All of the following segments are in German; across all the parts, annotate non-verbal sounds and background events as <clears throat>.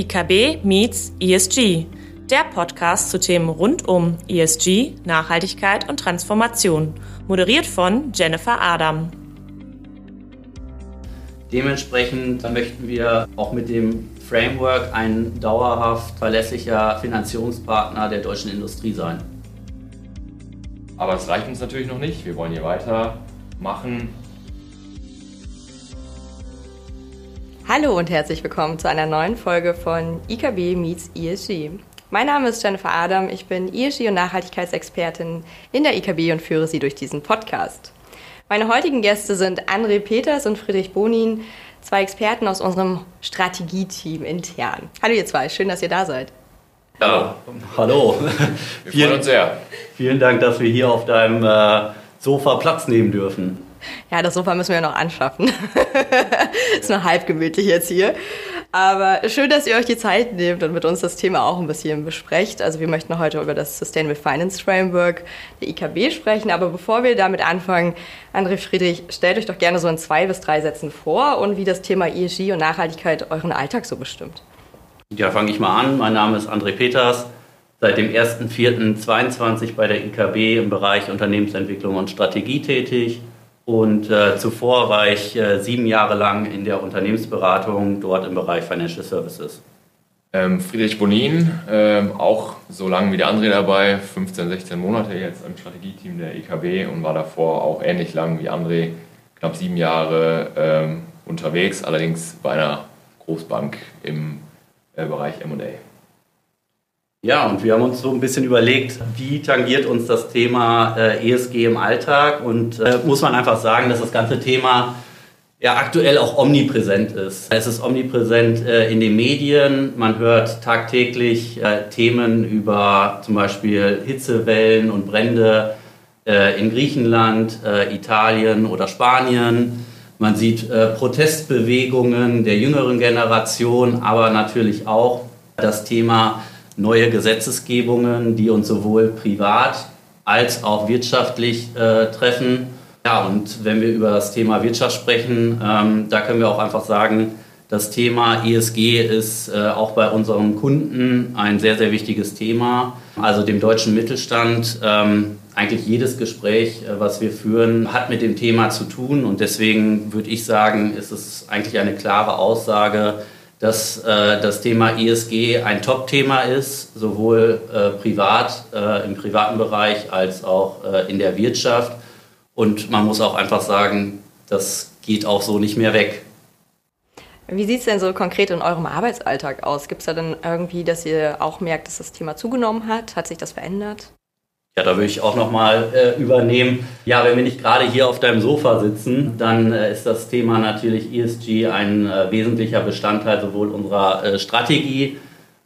IKB meets ESG, der Podcast zu Themen rund um ESG, Nachhaltigkeit und Transformation, moderiert von Jennifer Adam. Dementsprechend möchten wir auch mit dem Framework ein dauerhaft verlässlicher Finanzierungspartner der deutschen Industrie sein. Aber es reicht uns natürlich noch nicht. Wir wollen hier weitermachen. Hallo und herzlich willkommen zu einer neuen Folge von IKB Meets ESG. Mein Name ist Jennifer Adam, ich bin ESG und Nachhaltigkeitsexpertin in der IKB und führe Sie durch diesen Podcast. Meine heutigen Gäste sind André Peters und Friedrich Bonin, zwei Experten aus unserem Strategieteam intern. Hallo ihr zwei, schön, dass ihr da seid. Ja, hallo. Wir freuen uns sehr. Vielen Dank, dass wir hier auf deinem äh, Sofa Platz nehmen dürfen. Ja, das Sofa müssen wir noch anschaffen. <laughs> Ist nur halb gemütlich jetzt hier. Aber schön, dass ihr euch die Zeit nehmt und mit uns das Thema auch ein bisschen besprecht. Also wir möchten heute über das Sustainable Finance Framework der IKB sprechen. Aber bevor wir damit anfangen, André Friedrich, stellt euch doch gerne so in zwei bis drei Sätzen vor und wie das Thema ESG und Nachhaltigkeit euren Alltag so bestimmt. Ja, fange ich mal an. Mein Name ist André Peters, seit dem 1.4.22 bei der IKB im Bereich Unternehmensentwicklung und Strategie tätig. Und äh, zuvor war ich äh, sieben Jahre lang in der Unternehmensberatung, dort im Bereich Financial Services. Ähm, Friedrich Bonin, ähm, auch so lange wie der André dabei, 15, 16 Monate jetzt im Strategieteam der IKB und war davor auch ähnlich lang wie André, knapp sieben Jahre ähm, unterwegs, allerdings bei einer Großbank im äh, Bereich MA. Ja, und wir haben uns so ein bisschen überlegt, wie tangiert uns das Thema äh, ESG im Alltag und äh, muss man einfach sagen, dass das ganze Thema ja aktuell auch omnipräsent ist. Es ist omnipräsent äh, in den Medien, man hört tagtäglich äh, Themen über zum Beispiel Hitzewellen und Brände äh, in Griechenland, äh, Italien oder Spanien. Man sieht Protestbewegungen der jüngeren Generation, aber natürlich auch das Thema neue Gesetzesgebungen, die uns sowohl privat als auch wirtschaftlich äh, treffen. Ja, und wenn wir über das Thema Wirtschaft sprechen, ähm, da können wir auch einfach sagen, das Thema ESG ist äh, auch bei unseren Kunden ein sehr, sehr wichtiges Thema. Also dem deutschen Mittelstand. Ähm, eigentlich jedes Gespräch, äh, was wir führen, hat mit dem Thema zu tun. Und deswegen würde ich sagen, ist es eigentlich eine klare Aussage, dass äh, das Thema ESG ein Top-Thema ist, sowohl äh, privat, äh, im privaten Bereich als auch äh, in der Wirtschaft. Und man muss auch einfach sagen, das geht auch so nicht mehr weg. Wie sieht es denn so konkret in eurem Arbeitsalltag aus? Gibt es da denn irgendwie, dass ihr auch merkt, dass das Thema zugenommen hat? Hat sich das verändert? Ja, da würde ich auch nochmal äh, übernehmen. Ja, wenn wir nicht gerade hier auf deinem Sofa sitzen, dann äh, ist das Thema natürlich ESG ein äh, wesentlicher Bestandteil sowohl unserer äh, Strategie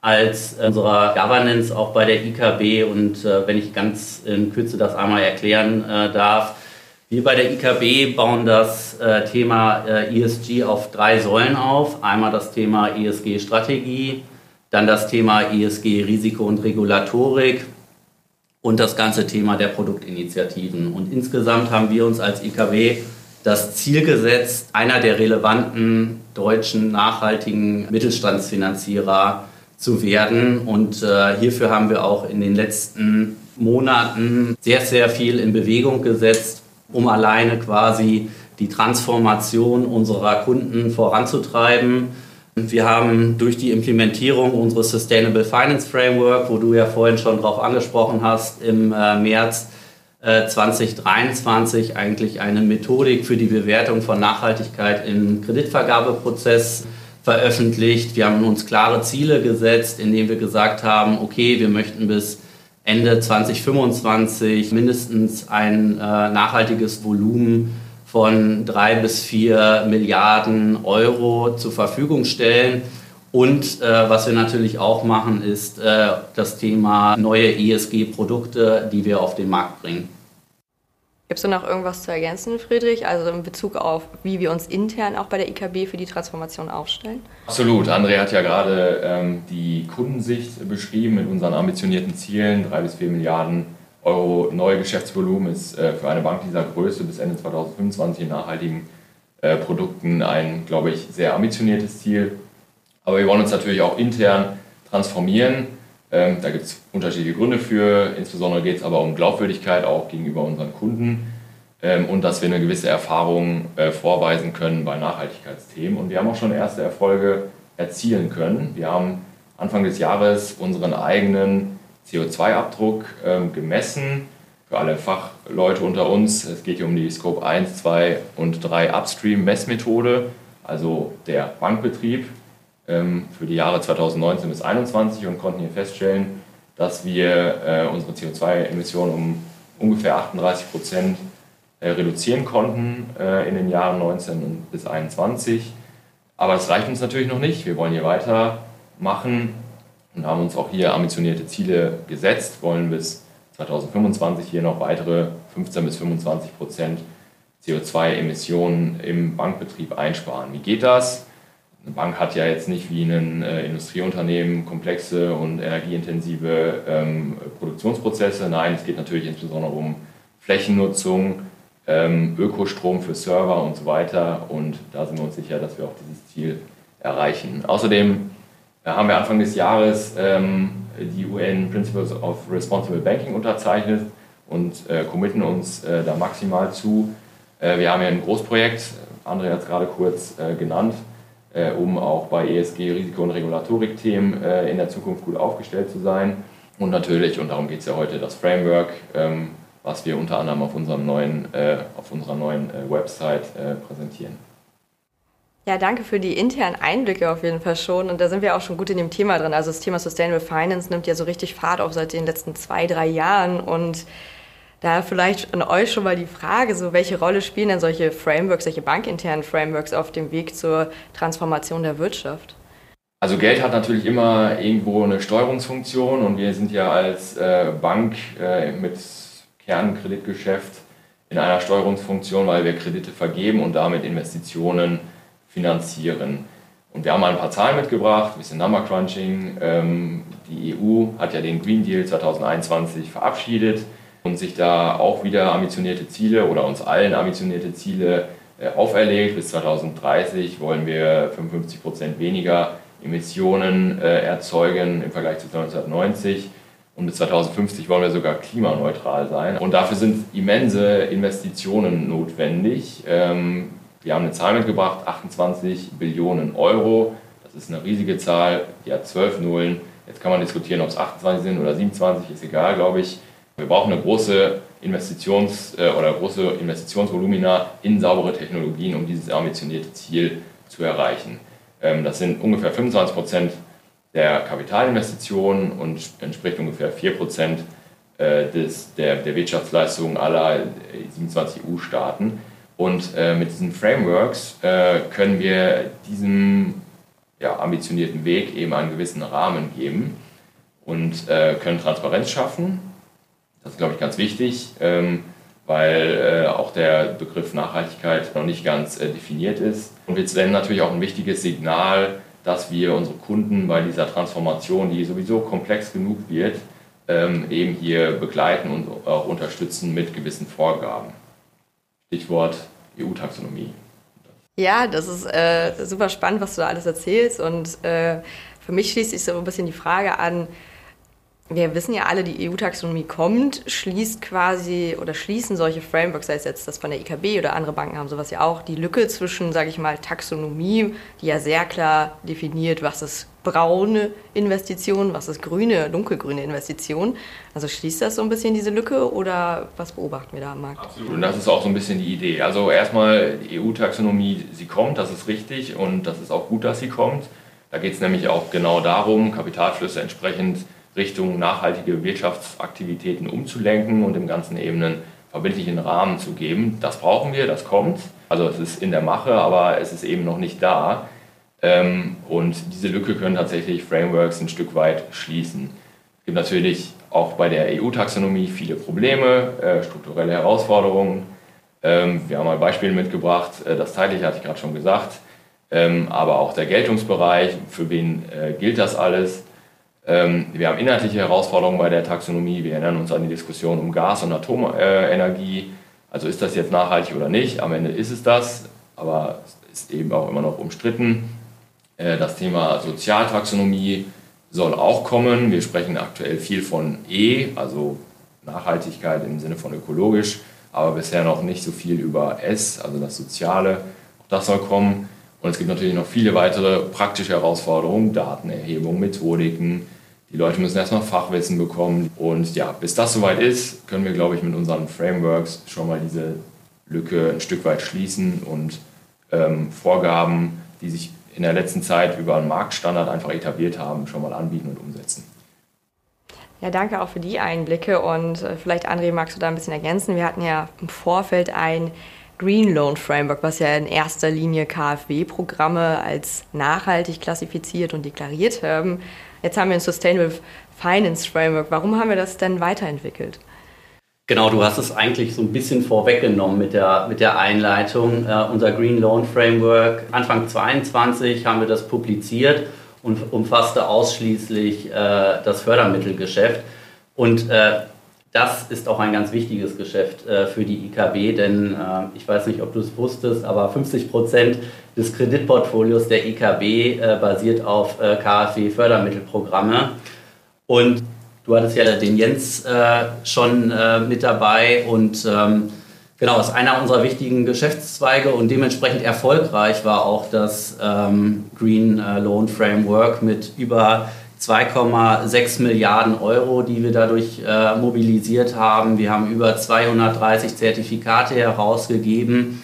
als unserer Governance auch bei der IKB. Und äh, wenn ich ganz in Kürze das einmal erklären äh, darf, wir bei der IKB bauen das Thema ESG auf drei Säulen auf. Einmal das Thema ESG-Strategie, dann das Thema ESG-Risiko und Regulatorik und das ganze Thema der Produktinitiativen. Und insgesamt haben wir uns als IKW das Ziel gesetzt, einer der relevanten deutschen nachhaltigen Mittelstandsfinanzierer zu werden. Und äh, hierfür haben wir auch in den letzten Monaten sehr, sehr viel in Bewegung gesetzt, um alleine quasi die Transformation unserer Kunden voranzutreiben wir haben durch die Implementierung unseres Sustainable Finance Framework, wo du ja vorhin schon drauf angesprochen hast, im äh, März 2023 äh, eigentlich eine Methodik für die Bewertung von Nachhaltigkeit im Kreditvergabeprozess veröffentlicht. Wir haben uns klare Ziele gesetzt, indem wir gesagt haben, okay, wir möchten bis Ende 2025 mindestens ein äh, nachhaltiges Volumen von drei bis vier Milliarden Euro zur Verfügung stellen. Und äh, was wir natürlich auch machen, ist äh, das Thema neue ESG-Produkte, die wir auf den Markt bringen. Gibt es noch irgendwas zu ergänzen, Friedrich, also in Bezug auf, wie wir uns intern auch bei der IKB für die Transformation aufstellen? Absolut. André hat ja gerade ähm, die Kundensicht beschrieben mit unseren ambitionierten Zielen, drei bis vier Milliarden Euro neue Geschäftsvolumen ist äh, für eine Bank dieser Größe bis Ende 2025 in nachhaltigen äh, Produkten ein, glaube ich, sehr ambitioniertes Ziel. Aber wir wollen uns natürlich auch intern transformieren. Ähm, da gibt es unterschiedliche Gründe für. Insbesondere geht es aber um Glaubwürdigkeit auch gegenüber unseren Kunden ähm, und dass wir eine gewisse Erfahrung äh, vorweisen können bei Nachhaltigkeitsthemen. Und wir haben auch schon erste Erfolge erzielen können. Wir haben Anfang des Jahres unseren eigenen CO2-Abdruck ähm, gemessen. Für alle Fachleute unter uns, es geht hier um die Scope 1, 2 und 3 Upstream-Messmethode, also der Bankbetrieb ähm, für die Jahre 2019 bis 2021 und konnten hier feststellen, dass wir äh, unsere CO2-Emissionen um ungefähr 38 Prozent äh, reduzieren konnten äh, in den Jahren 19 bis 2021. Aber das reicht uns natürlich noch nicht. Wir wollen hier weitermachen und haben uns auch hier ambitionierte Ziele gesetzt, wollen bis 2025 hier noch weitere 15 bis 25 Prozent CO2-Emissionen im Bankbetrieb einsparen. Wie geht das? Eine Bank hat ja jetzt nicht wie ein äh, Industrieunternehmen komplexe und energieintensive ähm, Produktionsprozesse. Nein, es geht natürlich insbesondere um Flächennutzung, ähm, Ökostrom für Server und so weiter. Und da sind wir uns sicher, dass wir auch dieses Ziel erreichen. Außerdem äh, haben wir Anfang des Jahres ähm, die UN Principles of Responsible Banking unterzeichnet und äh, committen uns äh, da maximal zu. Äh, wir haben ja ein Großprojekt, André hat es gerade kurz äh, genannt, äh, um auch bei ESG, Risiko- und Regulatorik-Themen in der Zukunft gut aufgestellt zu sein. Und natürlich, und darum geht es ja heute, das Framework, ähm, was wir unter anderem auf, unserem neuen, auf unserer neuen Website präsentieren. Ja, danke für die internen Einblicke auf jeden Fall schon. Und da sind wir auch schon gut in dem Thema drin. Also das Thema Sustainable Finance nimmt ja so richtig Fahrt auf seit den letzten zwei, drei Jahren. Und da vielleicht an euch schon mal die Frage, so welche Rolle spielen denn solche Frameworks, solche bankinternen Frameworks auf dem Weg zur Transformation der Wirtschaft? Also Geld hat natürlich immer irgendwo eine Steuerungsfunktion und wir sind ja als äh, Bank äh, mit Kernkreditgeschäft in einer Steuerungsfunktion, weil wir Kredite vergeben und damit Investitionen finanzieren. Und wir haben mal ein paar Zahlen mitgebracht, ein bisschen Number Crunching. Ähm, die EU hat ja den Green Deal 2021 verabschiedet und sich da auch wieder ambitionierte Ziele oder uns allen ambitionierte Ziele äh, auferlegt. Bis 2030 wollen wir 55 Prozent weniger Emissionen äh, erzeugen im Vergleich zu 1990. Und bis 2050 wollen wir sogar klimaneutral sein. Und dafür sind immense Investitionen notwendig. Wir haben eine Zahl mitgebracht, 28 Billionen Euro. Das ist eine riesige Zahl, die hat zwölf Nullen. Jetzt kann man diskutieren, ob es 28 sind oder 27, ist egal, glaube ich. Wir brauchen eine große Investitions- äh, oder große Investitionsvolumina in saubere Technologien, um dieses ambitionierte Ziel zu erreichen. Ähm, das sind ungefähr 25 Prozent der Kapitalinvestitionen und entspricht ungefähr 4 Prozent äh, der, der Wirtschaftsleistungen aller 27 EU-Staaten. Und äh, mit diesen Frameworks äh, können wir diesem ja, ambitionierten Weg eben einen gewissen Rahmen geben und äh, können Transparenz schaffen. Das ist, glaube ich, ganz wichtig, ähm, weil äh, auch der Begriff Nachhaltigkeit noch nicht ganz äh, definiert ist. Und wir senden natürlich auch ein wichtiges Signal, dass wir unsere Kunden bei dieser Transformation, die sowieso komplex genug wird, ähm, eben hier begleiten und auch unterstützen mit gewissen Vorgaben. Stichwort EU-Taxonomie. Ja, das ist äh, super spannend, was du da alles erzählst. Und äh, für mich schließt sich so ein bisschen die Frage an, wir wissen ja alle, die EU-Taxonomie kommt, schließt quasi oder schließen solche Frameworks, sei es jetzt das von der EKB oder andere Banken haben sowas ja auch, die Lücke zwischen, sage ich mal, Taxonomie, die ja sehr klar definiert, was ist braune Investition, was ist grüne, dunkelgrüne Investition. Also schließt das so ein bisschen diese Lücke oder was beobachten wir da am Markt? Absolut, und das ist auch so ein bisschen die Idee. Also erstmal die EU-Taxonomie, sie kommt, das ist richtig und das ist auch gut, dass sie kommt. Da geht es nämlich auch genau darum, Kapitalflüsse entsprechend Richtung nachhaltige Wirtschaftsaktivitäten umzulenken und dem Ganzen eben einen verbindlichen Rahmen zu geben. Das brauchen wir, das kommt. Also es ist in der Mache, aber es ist eben noch nicht da. Ähm, und diese Lücke können tatsächlich Frameworks ein Stück weit schließen. Es gibt natürlich auch bei der EU-Taxonomie viele Probleme, äh, strukturelle Herausforderungen. Ähm, wir haben mal Beispiele mitgebracht, äh, das zeitliche hatte ich gerade schon gesagt, ähm, aber auch der Geltungsbereich, für wen äh, gilt das alles? Wir haben inhaltliche Herausforderungen bei der Taxonomie. Wir erinnern uns an die Diskussion um Gas- und Atomenergie. Also ist das jetzt nachhaltig oder nicht? Am Ende ist es das, aber es ist eben auch immer noch umstritten. Äh, das Thema Sozialtaxonomie soll auch kommen. Wir sprechen aktuell viel von E, also Nachhaltigkeit im Sinne von ökologisch, aber bisher noch nicht so viel über S, also das Soziale. Auch das soll kommen. Und es gibt natürlich noch viele weitere praktische Herausforderungen, Datenerhebung, Methodiken. Die Leute müssen erstmal Fachwissen bekommen. Und ja, bis das soweit ist, können wir, glaube ich, mit unseren Frameworks schon mal diese Lücke ein Stück weit schließen und ähm, Vorgaben, die sich in der letzten Zeit über einen Marktstandard einfach etabliert haben, schon mal anbieten und umsetzen. Ja, danke auch für die Einblicke und äh, vielleicht André, magst du da ein bisschen ergänzen? Wir hatten ja im Vorfeld ein Green Loan Framework, was ja in erster Linie KfW-Programme als nachhaltig klassifiziert und deklariert haben. Jetzt haben wir ein Sustainable Finance Framework. Warum haben wir das denn weiterentwickelt? Genau, du hast es eigentlich so ein bisschen vorweggenommen mit der, mit der Einleitung. Uh, unser Green Loan Framework, Anfang 2022 haben wir das publiziert und umfasste ausschließlich uh, das Fördermittelgeschäft. Und uh, das ist auch ein ganz wichtiges Geschäft für die IKB, denn ich weiß nicht, ob du es wusstest, aber 50 Prozent des Kreditportfolios der IKB basiert auf KfW-Fördermittelprogramme. Und Du hattest ja den Jens äh, schon äh, mit dabei und ähm, genau, ist einer unserer wichtigen Geschäftszweige und dementsprechend erfolgreich war auch das ähm, Green äh, Loan Framework mit über 2,6 Milliarden Euro, die wir dadurch äh, mobilisiert haben. Wir haben über 230 Zertifikate herausgegeben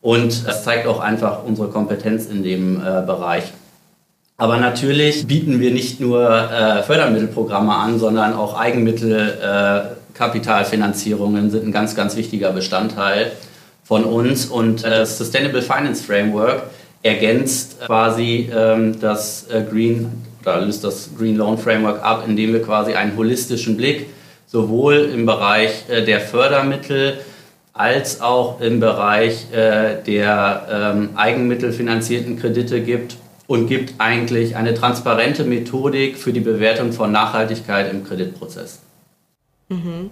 und es zeigt auch einfach unsere Kompetenz in dem äh, Bereich. Aber natürlich bieten wir nicht nur äh, Fördermittelprogramme an, sondern auch Eigenmittelkapitalfinanzierungen äh, sind ein ganz, ganz wichtiger Bestandteil von uns. Und äh, das Sustainable Finance Framework ergänzt quasi ähm, das äh, Green oder löst das Green Loan Framework ab, indem wir quasi einen holistischen Blick sowohl im Bereich äh, der Fördermittel als auch im Bereich äh, der ähm, eigenmittelfinanzierten Kredite gibt und gibt eigentlich eine transparente Methodik für die Bewertung von Nachhaltigkeit im Kreditprozess. Mhm.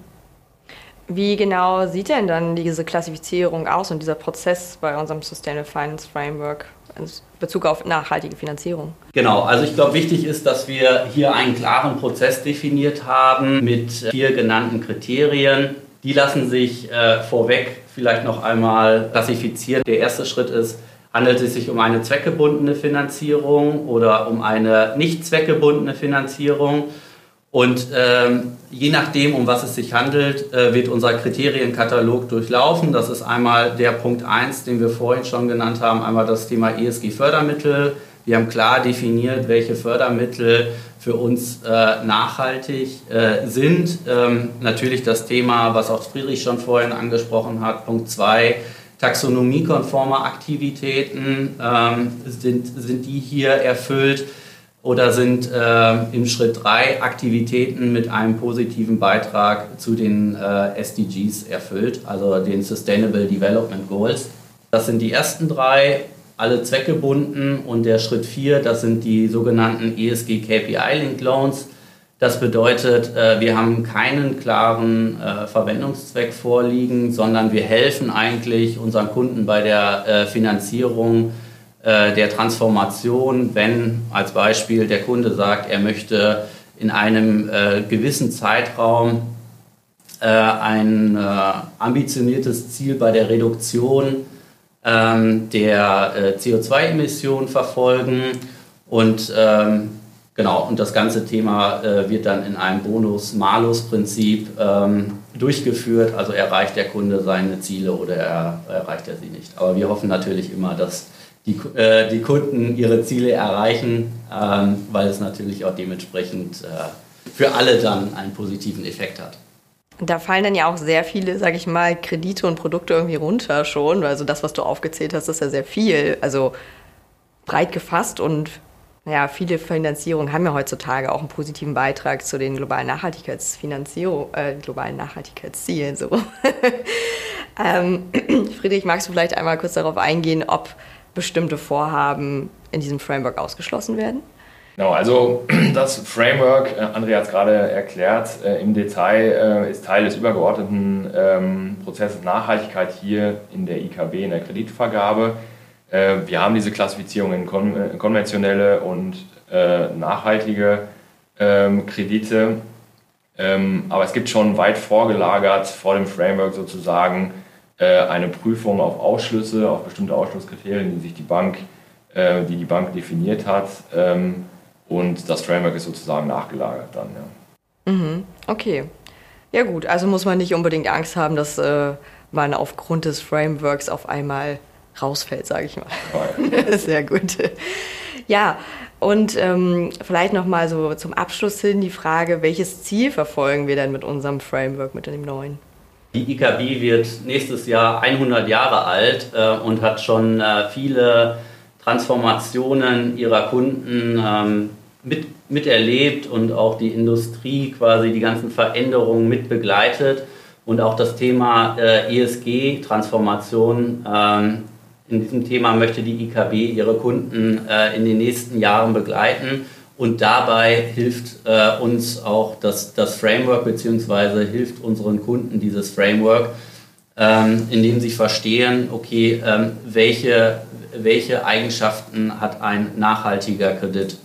Wie genau sieht denn dann diese Klassifizierung aus und dieser Prozess bei unserem Sustainable Finance Framework in Bezug auf nachhaltige Finanzierung? Genau, also ich glaube, wichtig ist, dass wir hier einen klaren Prozess definiert haben mit vier genannten Kriterien. Die lassen sich äh, vorweg vielleicht noch einmal klassifizieren. Der erste Schritt ist, Handelt es sich um eine zweckgebundene Finanzierung oder um eine nicht zweckgebundene Finanzierung? Und ähm, je nachdem, um was es sich handelt, äh, wird unser Kriterienkatalog durchlaufen. Das ist einmal der Punkt 1, den wir vorhin schon genannt haben, einmal das Thema ESG-Fördermittel. Wir haben klar definiert, welche Fördermittel für uns äh, nachhaltig äh, sind. Ähm, natürlich das Thema, was auch Friedrich schon vorhin angesprochen hat, Punkt 2, taxonomiekonforme Aktivitäten, ähm, sind, sind die hier erfüllt oder sind äh, im Schritt 3 Aktivitäten mit einem positiven Beitrag zu den äh, SDGs erfüllt, also den Sustainable Development Goals. Das sind die ersten drei, alle zweckgebunden und der Schritt 4, das sind die sogenannten ESG KPI Linked Loans. Das bedeutet, äh, wir haben keinen klaren äh, Verwendungszweck vorliegen, sondern wir helfen eigentlich unseren Kunden bei der äh, Finanzierung der Transformation, wenn als Beispiel der Kunde sagt, er möchte in einem gewissen Zeitraum ein ambitioniertes Ziel bei der Reduktion ähm, der CO2-Emissionen verfolgen und ähm, Genau, und das ganze Thema äh, wird dann in einem Bonus-Malus-Prinzip ähm, durchgeführt. Also erreicht der Kunde seine Ziele oder er, erreicht er sie nicht. Aber wir hoffen natürlich immer, dass die, äh, die Kunden ihre Ziele erreichen, ähm, weil es natürlich auch dementsprechend äh, für alle dann einen positiven Effekt hat. Da fallen dann ja auch sehr viele, sage ich mal, Kredite und Produkte irgendwie runter schon. Also das, was du aufgezählt hast, ist ja sehr viel. Also breit gefasst und naja, viele Finanzierungen haben ja heutzutage auch einen positiven Beitrag zu den globalen Nachhaltigkeitsfinanzierung, äh, globalen Nachhaltigkeitszielen. So. <laughs> ähm, <clears throat> Friedrich, magst du vielleicht einmal kurz darauf eingehen, ob bestimmte Vorhaben in diesem Framework ausgeschlossen werden? Genau, also <clears throat> das Framework, äh, Andrea hat es gerade erklärt, äh, im Detail äh, ist Teil des übergeordneten ähm, Prozesses Nachhaltigkeit hier in der IKB, in der Kreditvergabe. Äh, wir haben diese Klassifizierung in kon äh, konventionelle und äh, nachhaltige ähm, Kredite. Ähm, aber es gibt schon weit vorgelagert vor dem Framework sozusagen äh, eine Prüfung auf Ausschlüsse, auf bestimmte Ausschlusskriterien, die sich die Bank, äh, die die Bank definiert hat. Ähm, und das Framework ist sozusagen nachgelagert dann. Ja. Mhm, okay. Ja gut, also muss man nicht unbedingt Angst haben, dass äh, man aufgrund des Frameworks auf einmal rausfällt, sage ich mal. <laughs> Sehr gut. Ja, und ähm, vielleicht nochmal so zum Abschluss hin die Frage, welches Ziel verfolgen wir denn mit unserem Framework, mit dem neuen? Die IKB wird nächstes Jahr 100 Jahre alt äh, und hat schon äh, viele Transformationen ihrer Kunden ähm, mit, miterlebt und auch die Industrie quasi die ganzen Veränderungen mit begleitet und auch das Thema äh, ESG-Transformation ähm, in diesem Thema möchte die IKB ihre Kunden äh, in den nächsten Jahren begleiten. Und dabei hilft äh, uns auch das, das Framework, beziehungsweise hilft unseren Kunden dieses Framework, ähm, indem sie verstehen, okay, ähm, welche, welche Eigenschaften hat ein nachhaltiger Kredit.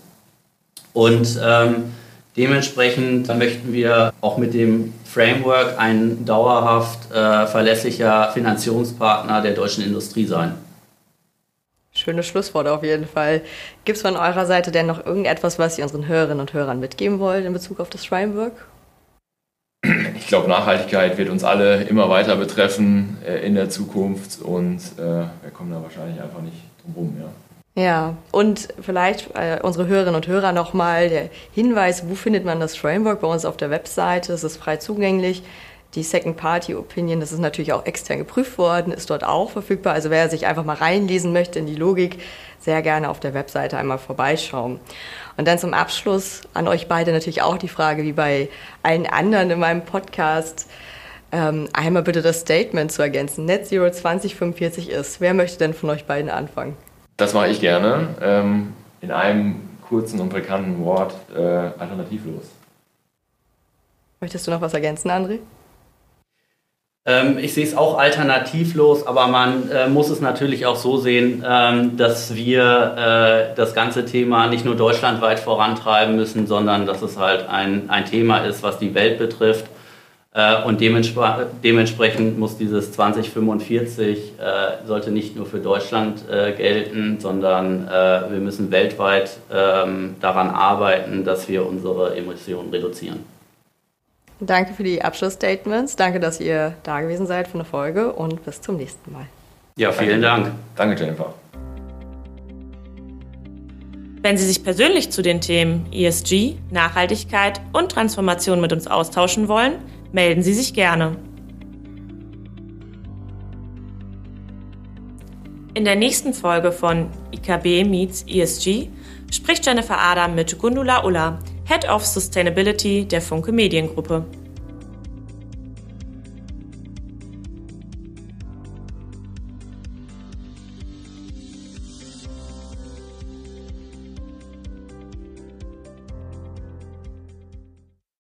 Und ähm, dementsprechend möchten wir auch mit dem Framework ein dauerhaft äh, verlässlicher Finanzierungspartner der deutschen Industrie sein. Schönes Schlusswort auf jeden Fall. Gibt es von eurer Seite denn noch irgendetwas, was ihr unseren Hörerinnen und Hörern mitgeben wollt in Bezug auf das Framework? Ich glaube, Nachhaltigkeit wird uns alle immer weiter betreffen äh, in der Zukunft und äh, wir kommen da wahrscheinlich einfach nicht drum rum. Ja. ja, und vielleicht äh, unsere Hörerinnen und Hörer nochmal der Hinweis, wo findet man das Framework? Bei uns auf der Webseite, es ist frei zugänglich. Die Second-Party-Opinion, das ist natürlich auch extern geprüft worden, ist dort auch verfügbar. Also wer sich einfach mal reinlesen möchte in die Logik, sehr gerne auf der Webseite einmal vorbeischauen. Und dann zum Abschluss an euch beide natürlich auch die Frage, wie bei allen anderen in meinem Podcast, ähm, einmal bitte das Statement zu ergänzen. Net Zero 2045 ist. Wer möchte denn von euch beiden anfangen? Das mache ich gerne. Ähm, in einem kurzen und bekannten Wort äh, alternativlos. Möchtest du noch was ergänzen, André? Ähm, ich sehe es auch alternativlos, aber man äh, muss es natürlich auch so sehen, ähm, dass wir äh, das ganze Thema nicht nur deutschlandweit vorantreiben müssen, sondern dass es halt ein, ein Thema ist, was die Welt betrifft. Äh, und dementspre dementsprechend muss dieses 2045 äh, sollte nicht nur für Deutschland äh, gelten, sondern wir müssen weltweit ähm, daran arbeiten, dass wir unsere Emissionen reduzieren. Danke für die Abschlussstatements. Danke, dass ihr da gewesen seid für eine Folge und bis zum nächsten Mal. Ja, vielen Dank. Danke, Jennifer. Wenn Sie sich persönlich zu den Themen ESG, Nachhaltigkeit und Transformation mit uns austauschen wollen, melden Sie sich gerne. In der nächsten Folge von IKB Meets ESG spricht Jennifer Adam mit Gundula Ulla, Head of Sustainability der Funke Mediengruppe.